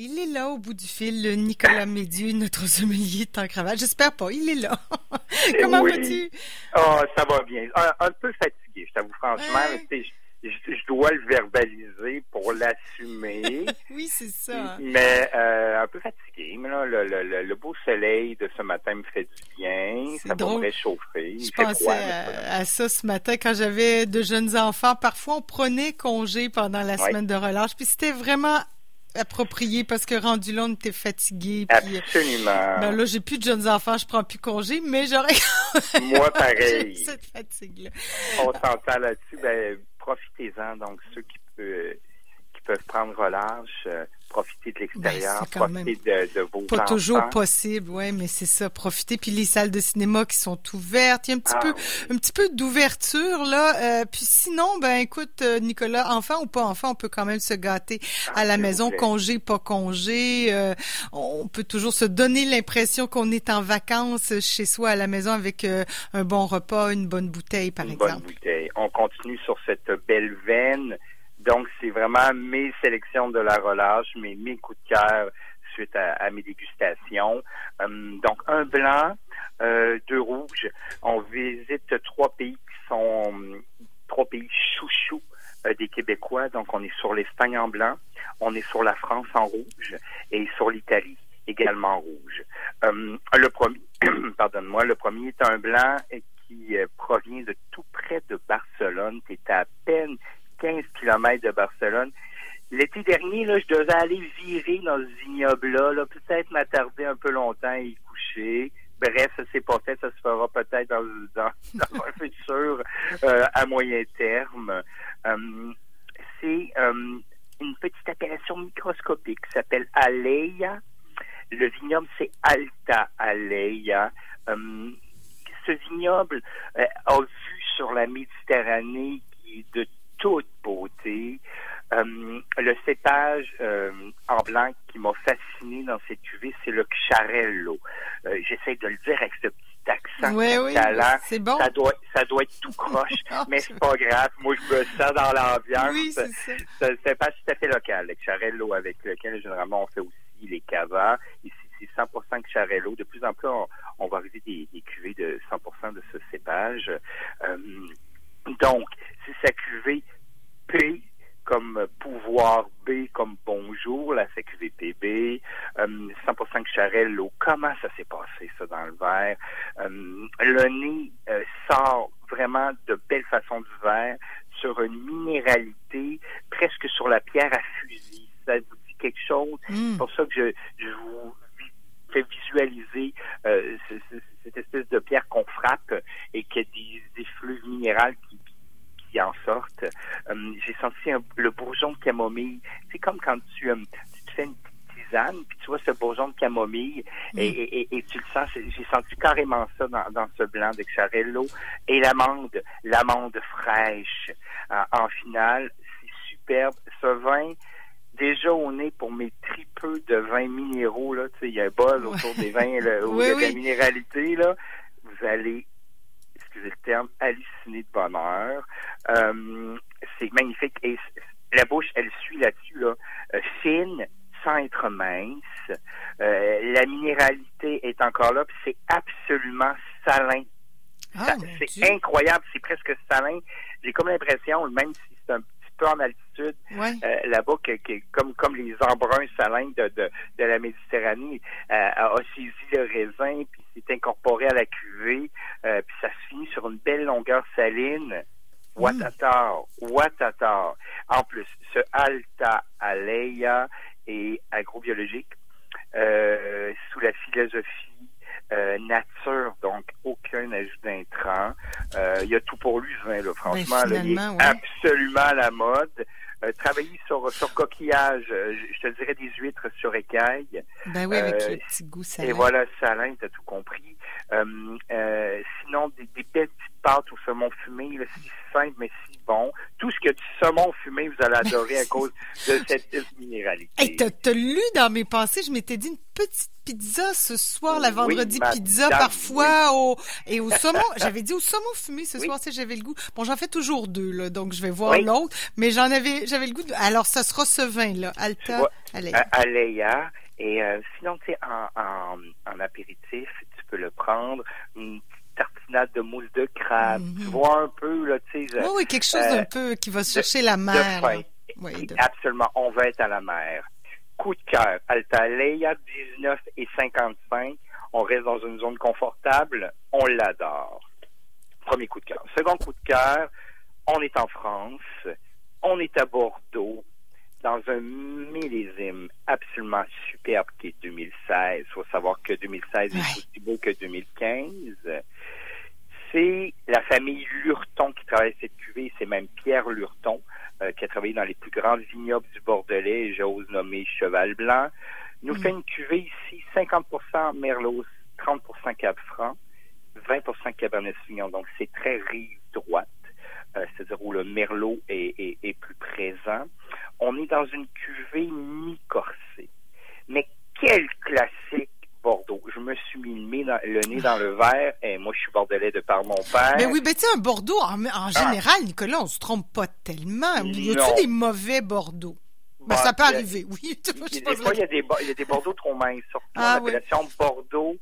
il est là au bout du fil, le Nicolas Médieu, notre sommelier de cravate. J'espère pas, il est là. Comment vas-tu? Oh, ça va bien. Un, peu fatigué, je t'avoue franchement. mais je, dois le verbaliser pour l'assumer. oui, c'est ça. Mais euh, un peu fatigué. Mais là, le, le, le, beau soleil de ce matin me fait du bien. Ça va me réchauffer. Je pensais à, ça ce matin quand j'avais de jeunes enfants. Parfois, on prenait congé pendant la semaine de relâche. Puis c'était vraiment approprié parce que rendu là, on était fatigué. Puis, Absolument. Ben là, j'ai plus de jeunes enfants, je prends plus congé, mais j'aurais Moi, pareil. cette fatigue-là. On s'entend là-dessus. Ben, profitez-en. Donc, ceux qui peuvent, qui peuvent prendre relâche, euh, profiter de l'extérieur, ben, profiter de, de, vos Pas toujours possible, ouais, mais c'est ça, profiter. Puis les salles de cinéma qui sont ouvertes, il y a un petit ah peu, un petit peu d'ouverture là. Euh, puis sinon, ben écoute, euh, Nicolas, enfant ou pas enfant, on peut quand même se gâter à la maison, congé, pas congé. Euh, on peut toujours se donner l'impression qu'on est en vacances chez soi à la maison avec un bon repas, une bonne bouteille, par exemple. Une bonne bouteille. On continue sur cette belle veine. Donc, c'est vraiment mes sélections de la relâche, mes, mes coups de cœur suite à, mes dégustations. Hum, donc, un blanc, euh, deux rouges. On visite trois pays qui sont trois pays chouchous euh, des Québécois. Donc, on est sur l'Espagne en blanc, on est sur la France en rouge et sur l'Italie également en rouge. Hum, le premier, pardonne-moi, le premier est un blanc qui euh, provient de tout près de Barcelone, qui est à peine 15 km de Barcelone. L'été dernier, là, je devais aller virer dans ce vignoble-là, peut-être m'attarder un peu longtemps et y coucher. Bref, ça s'est pas fait, ça se fera peut-être dans, dans, un futur euh, à moyen terme. Euh, c'est euh, une petite appellation microscopique qui s'appelle Aleia. Le vignoble, c'est Alta Aleia. ce vignoble a vu sur la Méditerranée qui de toute Euh, le cépage euh, en blanc qui m'a fasciné dans cette cuvée, c'est le Charello. Euh, j'essaie de le dire avec ce petit accent oui, oui, C'est bon. Ça doit, ça doit être tout croche, mais c'est pas grave. Moi, je me sens dans l'ambiance. Oui, c'est ça. Un cépage tout à fait local, le Charello, avec lequel généralement on fait aussi les cavas. Ici, c'est 100% Charello. De plus en plus, on, va arriver des, des, cuvées de 100% de ce cépage. donc, c'est sa cuvée P comme pouvoir, B comme bonjour, la CQVPB, euh, 100% Charello, comment ça s'est passé ça dans le verre? Euh, le nez euh, sort vraiment de belle façon du verre sur une minéralité presque sur la pierre à fusil. Ça vous dit quelque chose? Mm. C'est pour ça que je, je vous fais visualiser euh, cette espèce de pierre qu'on frappe et qui a des, des flux minérales qui qui en sortent. Euh, j'ai senti le bourgeon de camomille. C'est comme quand tu, euh, tu te fais une tisane, puis tu vois ce bourgeon de camomille, et, et, et, tu le sens. J'ai senti carrément ça dans, dans ce blanc de Charello. Et l'amande, l'amande fraîche euh, en finale, c'est superbe. Ce vin, déjà au nez pour mes tripeux de vins minéraux, là, tu sais, il y a un bol autour des vins, là, où il y a de la minéralité, là, vous allez excusez le terme, halluciné de bonheur. Euh, c'est magnifique. Et la bouche, elle suit là-dessus, là, euh, fine, sans être mince. Euh, la minéralité est encore là, c'est absolument salin. Ah, c'est incroyable, c'est presque salin. J'ai comme l'impression, même si c'est un petit peu en altitude, là-bas, comme comme les embruns salins de, de, de la Méditerranée, a saisi le raisin, puis s'est incorporé à la cuvée, puis ça se finit sur une belle longueur saline. Watatar, Watatar. En plus, ce Alta Aleia est agrobiologique euh, sous la philosophie euh, nature, donc aucun ajout d'intrants. Euh, il y a tout pour lui, ce vin, là, franchement. Il est absolument à la mode. Euh, travailler sur, sur coquillage, euh, je te dirais des huîtres sur écaille. Ben oui, avec le petit goût salin. Et voilà, salin, tu as tout compris. Sinon, des, des belles petites pâtes au saumon fumé, là, si simple mais si bon. tout ce que du saumon fumé, vous allez adorer à cause de cette minéralité. Hey, t'as lu dans mes pensées, je m'étais dit une petite pizza ce soir, la vendredi pizza parfois au et au saumon. J'avais dit au saumon fumé ce soir, si j'avais le goût. Bon, j'en fais toujours deux là, donc je vais voir l'autre, mais j'en avais j'avais le goût. De... Alors ça sera ce vin là, Alta Aleia. Aleia. Et euh, sinon, tu sais, en, en, en apéritif, peux le prendre tartinade de mousse de crabe. Tu mhm. vois un peu, là, tu sais. Oui, oui, quelque chose d'un peu qui va chercher la mer. Oui, Absolument, on va être à la mer. Coup de cœur, Altalea 19 et 55. On reste dans une zone confortable. On l'adore. Premier coup de cœur. Second coup de cœur, on est en France. On est à Bordeaux dans un millésime absolument superbe qui est 2016. Il faut savoir que 2016 est aussi beau que 2015. C'est la famille Lurton qui travaille cette cuvée. C'est même Pierre Lurton euh, qui a travaillé dans les plus grands vignobles du Bordelais. J'ose nommer Cheval Blanc. Nous mm. fait une cuvée ici 50% Merlot, 30% Cab Franc, 20% Cabernet Sauvignon. Donc c'est très rive droite. Euh, c'est-à-dire où le merlot est, est, plus présent. On est dans une cuvée mi-corsée. Mais quel classique Bordeaux. Je me suis mis le, nez dans le verre. Et moi, je suis bordelais de par mon père. Mais oui, mais tu sais, un Bordeaux, en, ah. général, Nicolas, on se trompe pas tellement. Y a-tu des mauvais Bordeaux? Ben, ça peut arriver, oui. des fois, il y, a des, il y a des Bordeaux trop minces, surtout ah, l'appellation Bordeaux,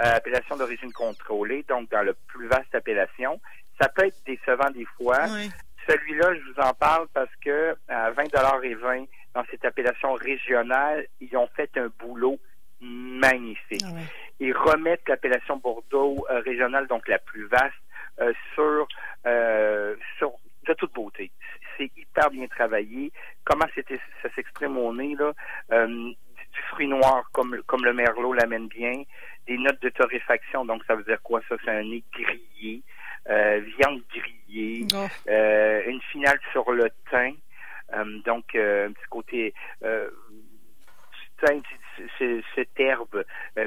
euh, appellation d'origine contrôlée, donc dans la plus vaste appellation. Ça peut être décevant des fois. Celui-là, je vous en parle parce que à 20 et 20 dans cette appellation régionale, ils ont fait un boulot magnifique. Ah Ils remettent l'appellation Bordeaux euh, régionale, donc la plus vaste, euh, sur, euh, sur de toute beauté. C'est hyper bien travaillé. Comment c'était, ça s'exprime au nez là? Du, fruit noir comme comme le merlot l'amène bien. Des notes de torréfaction, donc ça veut dire quoi? Ça C'est un nez grillé. Euh, viande grillée, oh. euh, une finale sur le thym, euh, donc un petit côté cette herbe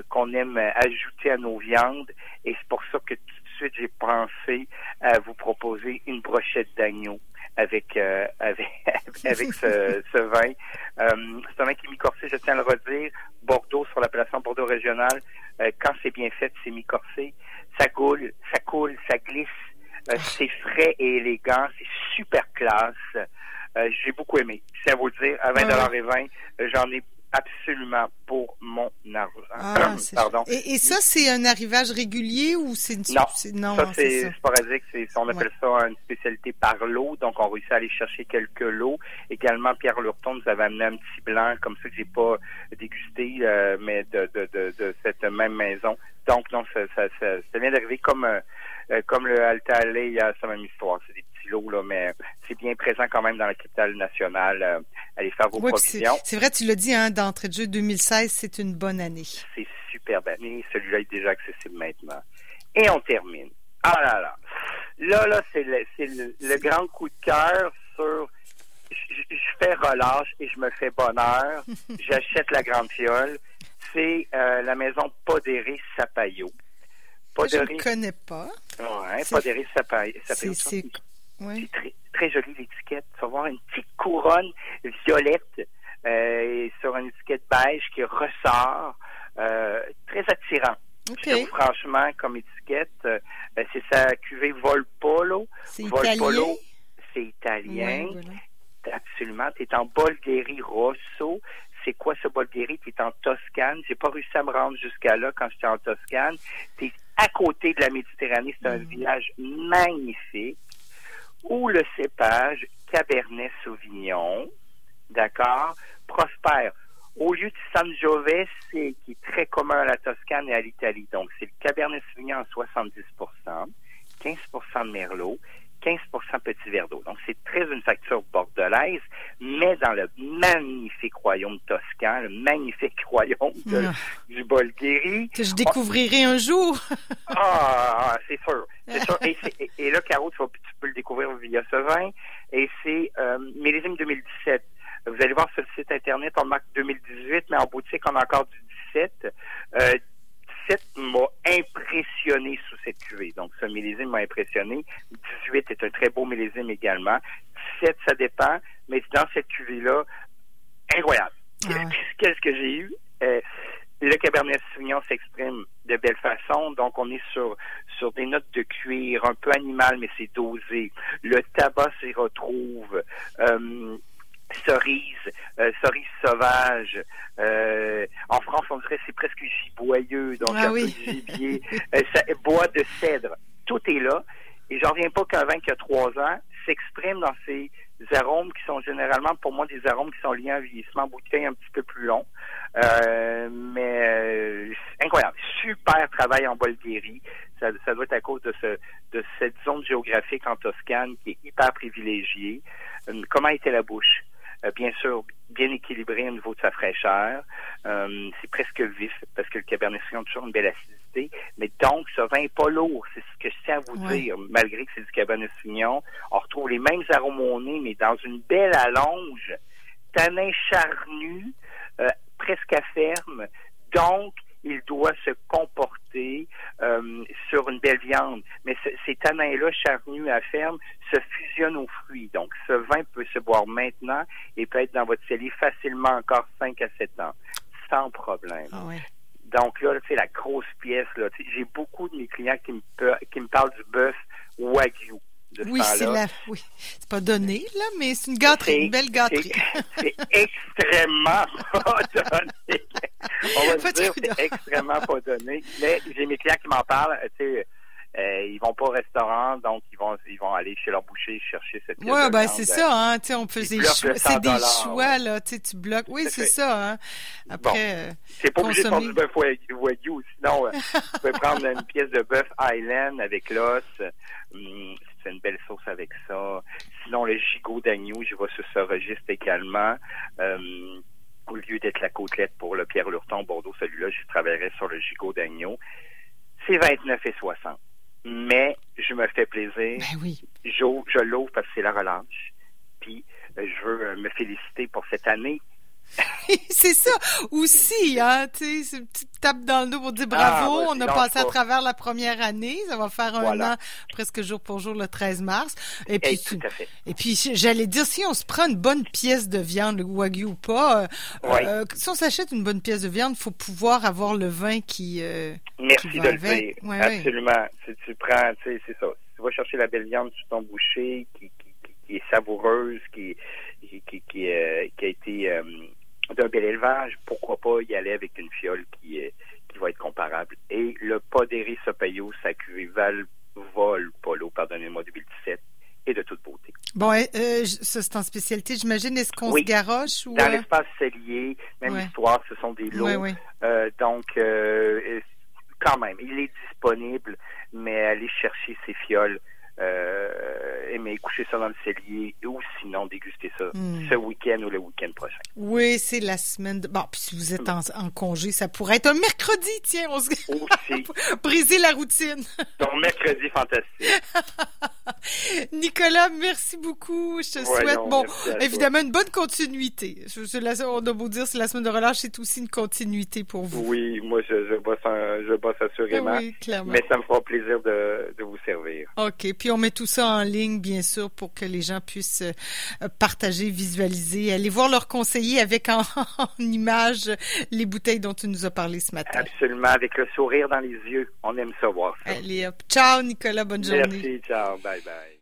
qu'on aime ajouter à nos viandes et c'est pour ça que tout de suite j'ai pensé à vous proposer une brochette d'agneau avec avec avec ce, ce vin. c'est un vin qui est mi-corsé, je tiens à le redire. Bordeaux sur l'appellation Bordeaux régional, quand c'est bien fait, c'est mi-corsé ça coule, ça coule, ça glisse. Euh, c'est frais et élégant, c'est super classe. Euh, j'ai beaucoup aimé. C'est à vous dire, à 20 et 20, euh, j'en ai absolument pour mon argent. Ah, Pardon. Et, ça, c'est un arrivage régulier ou c'est une... Non, ça c'est sporadique. On appelle ça une spécialité par lot. Donc, on réussit à aller chercher quelques lots. Également, Pierre Lurton nous avait amené un petit blanc comme ça que j'ai pas dégusté, mais de, de, de, de, cette même maison. Donc, non, ça, ça, ça, vient d'arriver comme, euh, euh, comme le Alta il y a sa même histoire. C'est des là, mais c'est bien présent quand même dans la capitale nationale. Euh, allez faire vos provisions. C'est vrai, tu l'as dit, hein, d'entrée de jeu 2016, c'est une bonne année. C'est superbe année. Celui-là est déjà accessible maintenant. Et on termine. Ah là là. Là, là, c'est le, le, le, grand coup de cœur sur je, fais relâche et je me fais bonheur. J'achète la grande fiole c'est euh, la maison Podéré Sapayo. Podéré, je ne connais pas. Oui, Podéré Sapayo. C'est très, très joli l'étiquette. Tu vas voir une petite couronne violette euh, sur une étiquette beige qui ressort. Euh, très attirant. franchement, comme étiquette, euh, c'est sa cuvée Volpolo. C'est italien. c'est italien. Absolument. Tu es en Bolgheri Rosso c'est quoi ce Bolgheri? Tu es en Toscane. J'ai pas réussi à me rendre jusqu'à là quand j'étais en Toscane. Tu es à côté de la Méditerranée. C'est un mm. village magnifique où le cépage Cabernet Sauvignon, d'accord, prospère. Au lieu du Sangiovese, qui est très commun à la Toscane et à l'Italie. Donc, c'est le Cabernet Sauvignon en 70% 15% de Merlot 15 petit verre d'eau. Donc, c'est très une facture bordelaise, mais dans le magnifique royaume toscan, le magnifique royaume ah. du Bulgarie. Que je découvrirai un jour. ah, c'est sûr. C'est sûr. Et, là, Caro, tu, peux le découvrir via ce vin. Et c'est euh, millésime 2017. Vous allez voir sur le site Internet, on marque 2018, mais en boutique, on a encore du 17. Euh, m'a impressionné sous cette cuvée. Donc, ce millésime m'a impressionné. 18 est un très beau millésime également. 17, ça dépend. Mais dans cette cuvée-là, incroyable. Ah Qu'est-ce que j'ai eu? Euh, le Cabernet Sauvignon s'exprime de belle façon. Donc, on est sur, sur des notes de cuir, un peu animal, mais c'est dosé. Le tabac s'y retrouve. Euh, cerise, euh, cerise sauvage. Euh, en France, on dirait c'est presque giboyeux, donc ah un oui. peu de gibier. euh, ça, bois de cèdre. Tout est là. Et j'en reviens pas qu'un vin qui a trois ans s'exprime dans ces arômes qui sont généralement, pour moi, des arômes qui sont liés à un vieillissement bouteille un petit peu plus long. Euh, mais euh, incroyable. Super travail en Bulgarie. Ça, ça doit être à cause de, ce, de cette zone géographique en Toscane qui est hyper privilégiée. Euh, comment était la bouche? Euh, bien sûr, bien équilibré au niveau de sa fraîcheur. Euh, c'est presque vif parce que le Cabernet Sauvignon a toujours une belle acidité. Mais donc, ce vin n'est pas lourd. C'est ce que je tiens à vous Ouais. dire. Malgré que c'est du Cabernet Sauvignon, on retrouve les mêmes arômes au nez, mais dans une belle allonge. Tanin charnu, euh, presque à ferme. Donc, il doit se comporter euh, sur une belle viande. Mais ce- ces tanins-là, charnus à ferme, se fusionnent aux fruits. Donc, ce vin peut se boire maintenant et peut être dans votre cellier facilement encore 5 à 7 ans, sans problème. Ah ouais. Donc là, c'est la grosse pièce. Là. J'ai beaucoup de mes clients qui me, qui me parlent du bœuf Wagyu. De ce Oui, c'est la, oui. C'est pas donné, là, mais c'est une gâterie, une belle gâterie. C'est c'est extrêmement pas donné. On va se dire, c'est extrêmement pas donné. Mais j'ai mes clients qui m'en parlent. Tu sais, euh, ils vont pas au restaurant, donc ils vont ils vont aller chez leur boucher chercher cette pièce Ouais, ben c'est ça, hein, tu sais, on peut, Ils c'est choix- des 100 choix, là, tu sais, tu bloques. Oui, c'est ça, hein. Après, Bon. euh, C'est pas obligé de prendre du bœuf Wagyu, sinon euh, vous pouvez prendre une pièce de bœuf Highland avec l'os. Hum, c'est une belle sauce avec ça. Sinon, le gigot d'agneau, je vais sur ce registre également. Hum, au lieu d'être la côtelette pour le Pierre Lurton Bordeaux, celui-là, je travaillerais sur le gigot d'agneau. C'est 29 et 60. Mais je me fais plaisir. ben oui. Je l'ouvre parce que c'est la relâche. Puis euh, je veux euh, me féliciter pour cette année c'est ça aussi, hein, tu sais, c'est une petite tape dans le dos pour dire Ah, bravo, on a passé à travers la première année, ça va faire un Voilà. an presque jour pour jour le 13 mars. Et Et puis, tout à fait. et puis j'allais dire, si on se prend une bonne pièce de viande, le wagyu ou pas, euh, Oui. euh, si on s'achète une bonne pièce de viande, faut pouvoir avoir le vin qui... euh, Merci qui de le dire. Ouais, ouais. Absolument. Si tu prends, tu sais, c'est ça. Si tu vas chercher la belle viande sur ton boucher qui, qui, qui- qui est savoureuse, qui, qui, qui, qui, euh, qui a été euh, d'un bel élevage, pourquoi pas y aller avec une fiole qui, euh, qui va être comparable. Et le Poderi Sopayo, sa cuvée Val Vol Polo, pardonnez-moi, 2017, est de toute beauté. Bon, euh, euh, ça c'est en spécialité, j'imagine, est-ce qu'on Oui. se garoche ou... Dans euh, l'espace cellier, même Ouais. histoire, ce sont des lots. ouais, ouais. Euh, donc, euh, quand même, il est disponible, mais allez chercher ces fioles, euh, mais coucher ça dans le cellier, ou sinon déguster ça Hmm. ce week-end ou le week-end prochain. Oui, c'est la semaine de... Bon, puis si vous êtes en, en congé, ça pourrait être un mercredi, tiens, on se... Aussi, briser la routine. donc mercredi fantastique. Nicolas, merci beaucoup. Je te souhaite, bon, toi. évidemment, une bonne continuité. Je, je, la- on a beau dire, c'est la semaine de relâche, c'est aussi une continuité pour vous. Oui, moi je, je bosse, un- je bosse assurément, Oui, clairement. mais ça me fera plaisir de, de vous servir. OK. Puis on met tout ça en ligne, bien sûr, pour que les gens puissent euh, partager, visualiser, aller voir leur conseiller avec en, en image les bouteilles dont tu nous as parlé ce matin. Absolument, avec le sourire dans les yeux, on aime ça voir ça. Allez, hop. Ciao, Nicolas. Bonne journée. Merci, ciao, bye.